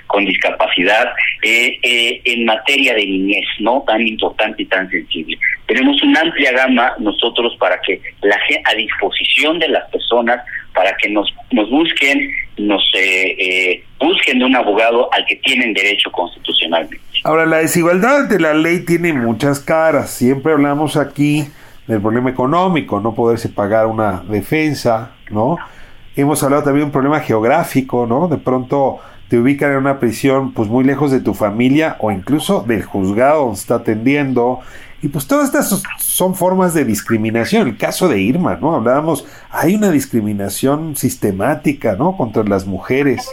con discapacidad, eh, eh, en materia de niñez, ¿no? Tan importante y tan sensible. Tenemos una amplia gama nosotros para que la a disposición de las personas para que nos, nos busquen, nos eh, eh, busquen de un abogado al que tienen derecho constitucionalmente. Ahora, la desigualdad de la ley tiene muchas caras. Siempre hablamos aquí del problema económico, no poderse pagar una defensa, ¿no? Hemos hablado también de un problema geográfico, ¿no? De pronto te ubican en una prisión pues muy lejos de tu familia o incluso del juzgado donde está atendiendo y pues todas estas son formas de discriminación. El caso de Irma, ¿no? Hablábamos, hay una discriminación sistemática, ¿no? Contra las mujeres.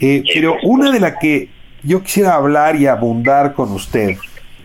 Eh, pero una de la que yo quisiera hablar y abundar con usted,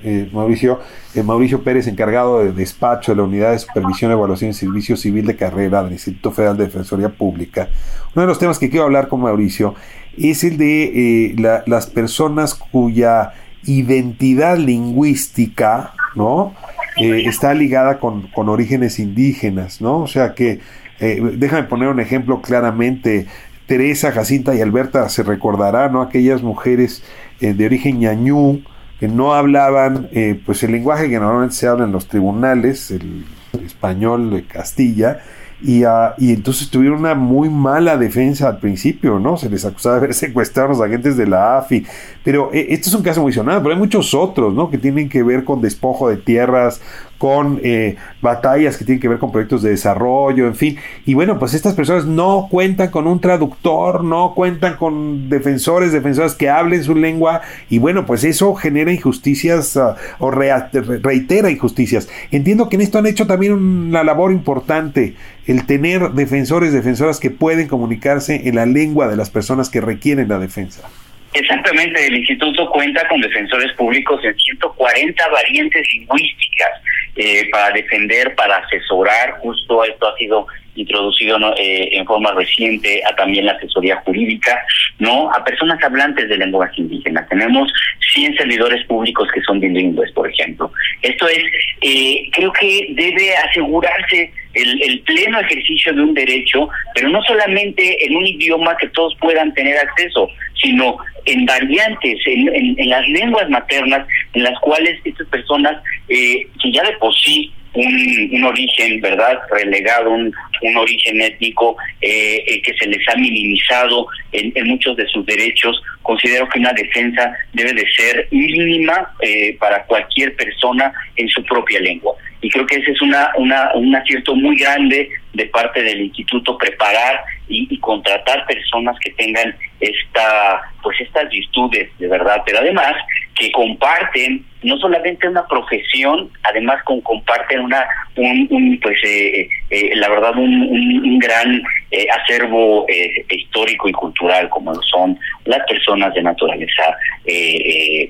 eh, Mauricio, eh, Mauricio Pérez, encargado de despacho de la Unidad de Supervisión, Evaluación y Servicio Civil de Carrera del Instituto Federal de Defensoría Pública. Uno de los temas que quiero hablar con Mauricio es el de las personas cuya identidad lingüística ¿no? Eh, está ligada con, orígenes indígenas, ¿no? O sea que, eh, déjame poner un ejemplo claramente, Teresa, Jacinta y Alberta se recordarán, ¿no? Aquellas mujeres eh, de origen ñañú que no hablaban, pues el lenguaje que normalmente se habla en los tribunales, el español de Castilla, y, uh, y, entonces tuvieron una muy mala defensa al principio, ¿no? Se les acusaba de haber *laughs* secuestrado a los agentes de la AFI. Pero eh, este es un caso muy sonado, pero hay muchos otros, ¿no? Que tienen que ver con despojo de tierras, con eh, batallas que tienen que ver con proyectos de desarrollo, en fin. Y bueno, pues estas personas no cuentan con un traductor, no cuentan con defensores, defensoras que hablen su lengua. Y bueno, pues eso genera injusticias uh, o reitera injusticias. Entiendo que en esto han hecho también una labor importante el tener defensores, defensoras que pueden comunicarse en la lengua de las personas que requieren la defensa. Exactamente, el instituto cuenta con defensores públicos en 140 variantes lingüísticas eh, para defender, para asesorar, justo esto ha sido introducido eh, en forma reciente a también la asesoría jurídica, ¿no? A personas hablantes de lenguas indígenas. Tenemos 100 servidores públicos que son bilingües, por ejemplo. Esto es, eh, creo que debe asegurarse el, pleno ejercicio de un derecho, pero no solamente en un idioma que todos puedan tener acceso, sino en variantes, en, en, las lenguas maternas, en las cuales estas personas, eh, que ya de por sí un, origen, ¿verdad? Relegado, un, un origen étnico eh, eh, que se les ha minimizado en, muchos de sus derechos. Considero que una defensa debe de ser mínima eh, para cualquier persona en su propia lengua. Y creo que ese es una, una, un acierto muy grande de parte del instituto preparar y, y contratar personas que tengan esta pues estas virtudes de verdad pero además que comparten no solamente una profesión, además con comparten una un, pues eh, eh, la verdad un, un, gran eh, acervo histórico y cultural como son las personas de naturaleza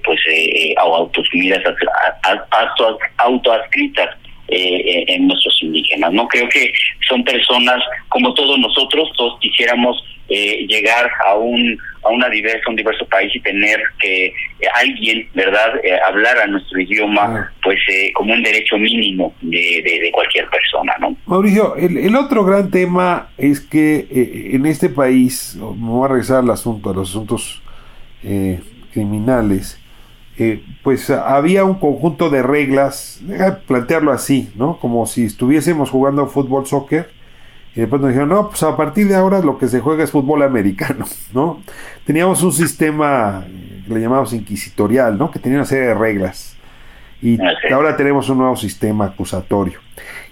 pues autosumidas auto, autoadscritas en nuestros indígenas. No creo que son personas como todos nosotros, todos quisiéramos eh, llegar a un a una diversa un diverso país y tener que eh, alguien verdad eh, hablar a nuestro idioma pues como un derecho mínimo de, de, cualquier persona no Mauricio el, el otro gran tema es que en este país me voy a regresar al asunto a los asuntos criminales pues había un conjunto de reglas, plantearlo así, ¿no? Como si estuviésemos jugando fútbol, soccer, y después nos dijeron, no, pues a partir de ahora lo que se juega es fútbol americano, *laughs* ¿no? Teníamos un sistema que le llamamos inquisitorial, ¿no? Que tenía una serie de reglas. Y ah, ahora tenemos un nuevo sistema acusatorio.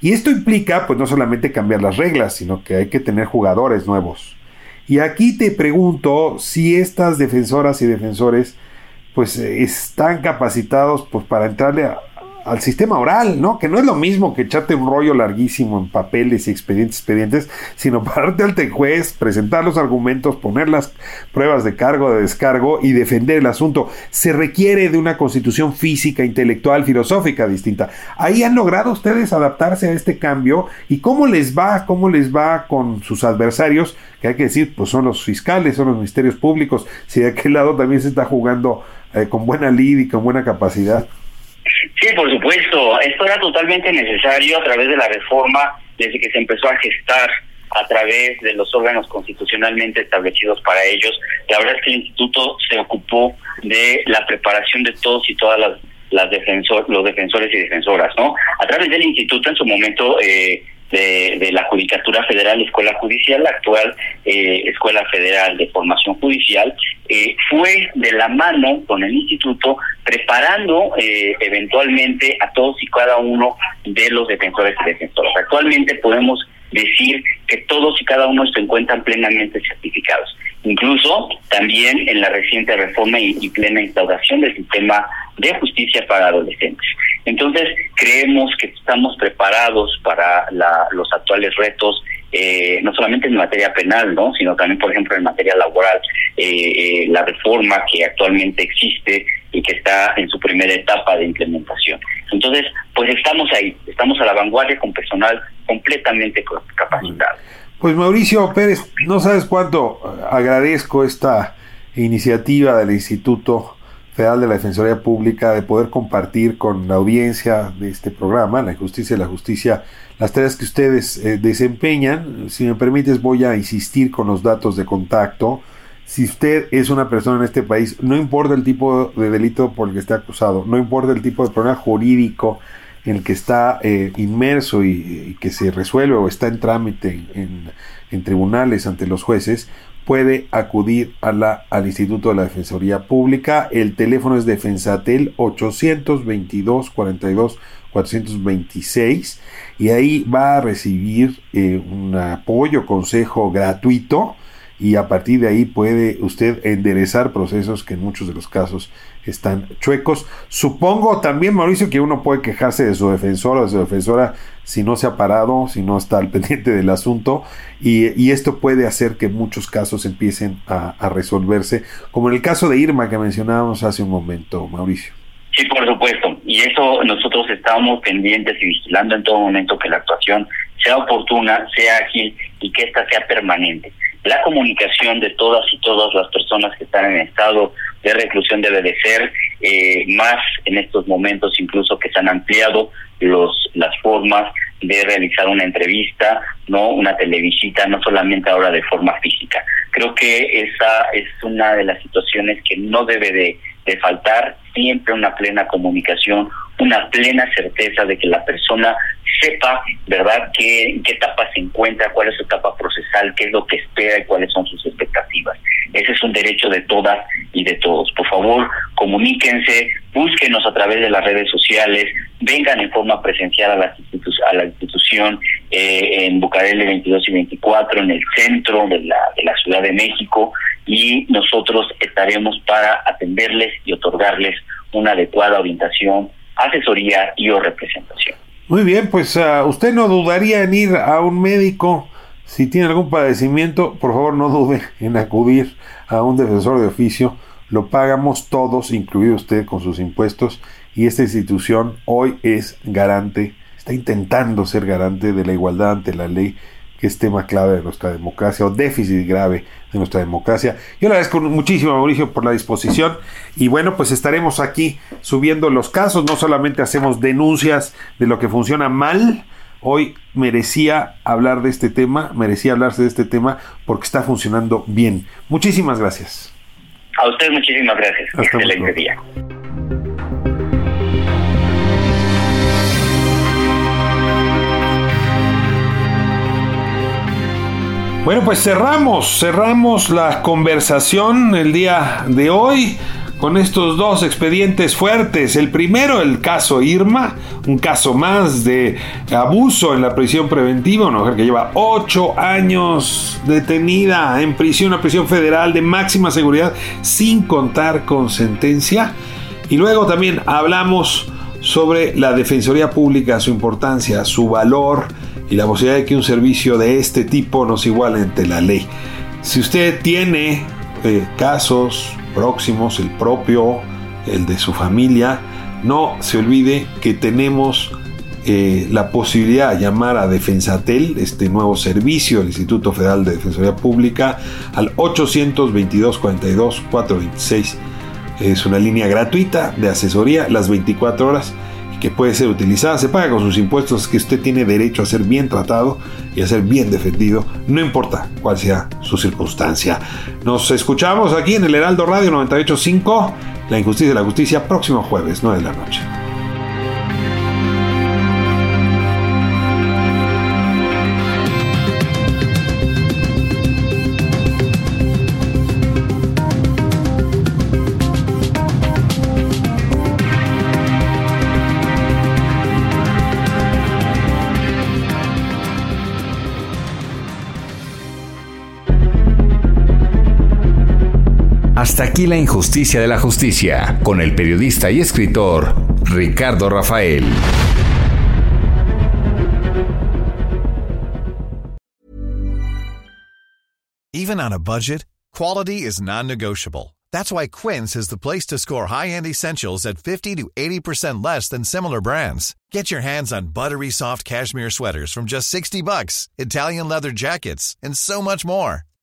Y esto implica, pues no solamente cambiar las reglas, sino que hay que tener jugadores nuevos. Y aquí te pregunto si estas defensoras y defensores, pues están capacitados pues, para entrarle a, al sistema oral, ¿no? Que no es lo mismo que echarte un rollo larguísimo en papeles y expedientes, expedientes, sino *laughs* pararte ante juez, presentar los argumentos, poner las pruebas de cargo, de descargo y defender el asunto. Se requiere de una constitución física, intelectual, filosófica distinta. Ahí han logrado ustedes adaptarse a este cambio y cómo les va, cómo les va con sus adversarios, que hay que decir, pues son los fiscales, son los ministerios públicos, si de aquel lado también se está jugando eh, con buena lid y con buena capacidad. Sí, por supuesto. Esto era totalmente necesario a través de la reforma, desde que se empezó a gestar a través de los órganos constitucionalmente establecidos para ellos. La verdad es que el instituto se ocupó de la preparación de todos y todas las, las defensor, los defensores y defensoras, ¿no? A través del instituto en su momento eh, de, la Judicatura Federal, Escuela Judicial, la actual eh, Escuela Federal de Formación Judicial, eh, fue de la mano con el instituto preparando eh, eventualmente a todos y cada uno de los defensores y defensoras. Actualmente podemos decir que todos y cada uno se encuentran plenamente certificados. Incluso también en la reciente reforma y, plena instauración del sistema de justicia para adolescentes. Entonces, creemos que estamos preparados para los actuales retos, eh, no solamente en materia penal, no, sino también, por ejemplo, en materia laboral. Eh, eh, la reforma que actualmente existe y que está en su primera etapa de implementación. Entonces, pues estamos ahí, estamos a la vanguardia con personal completamente capacitado. Pues Mauricio Pérez, no sabes cuánto agradezco esta iniciativa del Instituto Federal de la Defensoría Pública de poder compartir con la audiencia de este programa, La Justicia y la Justicia, las tareas que ustedes eh, desempeñan. Si me permites, voy a insistir con los datos de contacto. Si usted es una persona en este país, no importa el tipo de delito por el que esté acusado, no importa el tipo de problema jurídico en el que está eh, inmerso y, que se resuelve o está en trámite en, tribunales ante los jueces, puede acudir a la, al Instituto de la Defensoría Pública. El teléfono es Defensatel 822 42 426 y ahí va a recibir eh, un apoyo, consejo gratuito y a partir de ahí puede usted enderezar procesos que en muchos de los casos están chuecos. Supongo también, Mauricio, que uno puede quejarse de su defensor o de su defensora si no se ha parado, si no está al *laughs* pendiente del asunto, y, esto puede hacer que muchos casos empiecen a, a, resolverse, como en el caso de Irma que mencionábamos hace un momento, Mauricio. Sí, por supuesto, y eso nosotros estamos pendientes y vigilando en todo momento que la actuación sea oportuna, sea ágil y que ésta sea permanente la comunicación de todas y todas las personas que están en estado de reclusión debe de ser eh, más en estos momentos incluso que se han ampliado los las formas de realizar una entrevista, no una televisita, no solamente ahora de forma física. Creo que esa es una de las situaciones que no debe de, faltar, siempre una plena comunicación una plena certeza de que la persona sepa, ¿verdad?, qué, etapa se encuentra, cuál es su etapa procesal, qué es lo que espera y cuáles son sus expectativas. Ese es un derecho de todas y de todos. Por favor, comuníquense, búsquenos a través de las redes sociales, vengan en forma presencial a la, a la institución eh, en Bucareli 22 y 24, en el centro de la Ciudad de México, y nosotros estaremos para atenderles y otorgarles una adecuada orientación, asesoría y o representación. Muy bien, pues uh, usted no dudaría en ir a un médico. Si tiene algún padecimiento, por favor no dude en acudir a un defensor de oficio. Lo pagamos todos, incluido usted con sus impuestos. Y esta institución hoy es garante, está intentando ser garante de la igualdad ante la ley que es tema clave de nuestra democracia o déficit grave de nuestra democracia. Yo le agradezco muchísimo, Mauricio, por la disposición y bueno, pues estaremos aquí subiendo los casos, no solamente hacemos denuncias de lo que funciona mal, hoy merecía hablar de este tema, merecía hablarse de este tema porque está funcionando bien. Muchísimas gracias. A usted muchísimas gracias. Hasta Excelente día. Bueno, pues cerramos, cerramos la conversación el día de hoy con estos dos expedientes fuertes. El primero, el caso Irma, un caso más de abuso en la prisión preventiva, una mujer que lleva ocho años detenida en prisión, una prisión federal de máxima seguridad, sin contar con sentencia. Y luego también hablamos sobre la Defensoría Pública, su importancia, su valor y la posibilidad de que un servicio de este tipo nos iguale ante la ley. Si usted tiene eh, casos próximos, el propio, el de su familia, no se olvide que tenemos eh, la posibilidad de llamar a Defensatel, este nuevo servicio del Instituto Federal de Defensoría Pública, al 822 42 426. Es una línea gratuita de asesoría las 24 horas que puede ser utilizada, se paga con sus impuestos, que usted tiene derecho a ser bien tratado y a ser bien defendido, no importa cuál sea su circunstancia. Nos escuchamos aquí en el Heraldo Radio 985, La Injusticia y la Justicia, próximo jueves, 9 de la noche. Hasta aquí la injusticia de la justicia, con el periodista y escritor Ricardo Rafael. Even on a budget, quality is non-negotiable. That's why Quince is the place to score high-end essentials at 50 to 80% less than similar brands. Get your hands on buttery soft cashmere sweaters from just 60 bucks, Italian leather jackets, and so much more.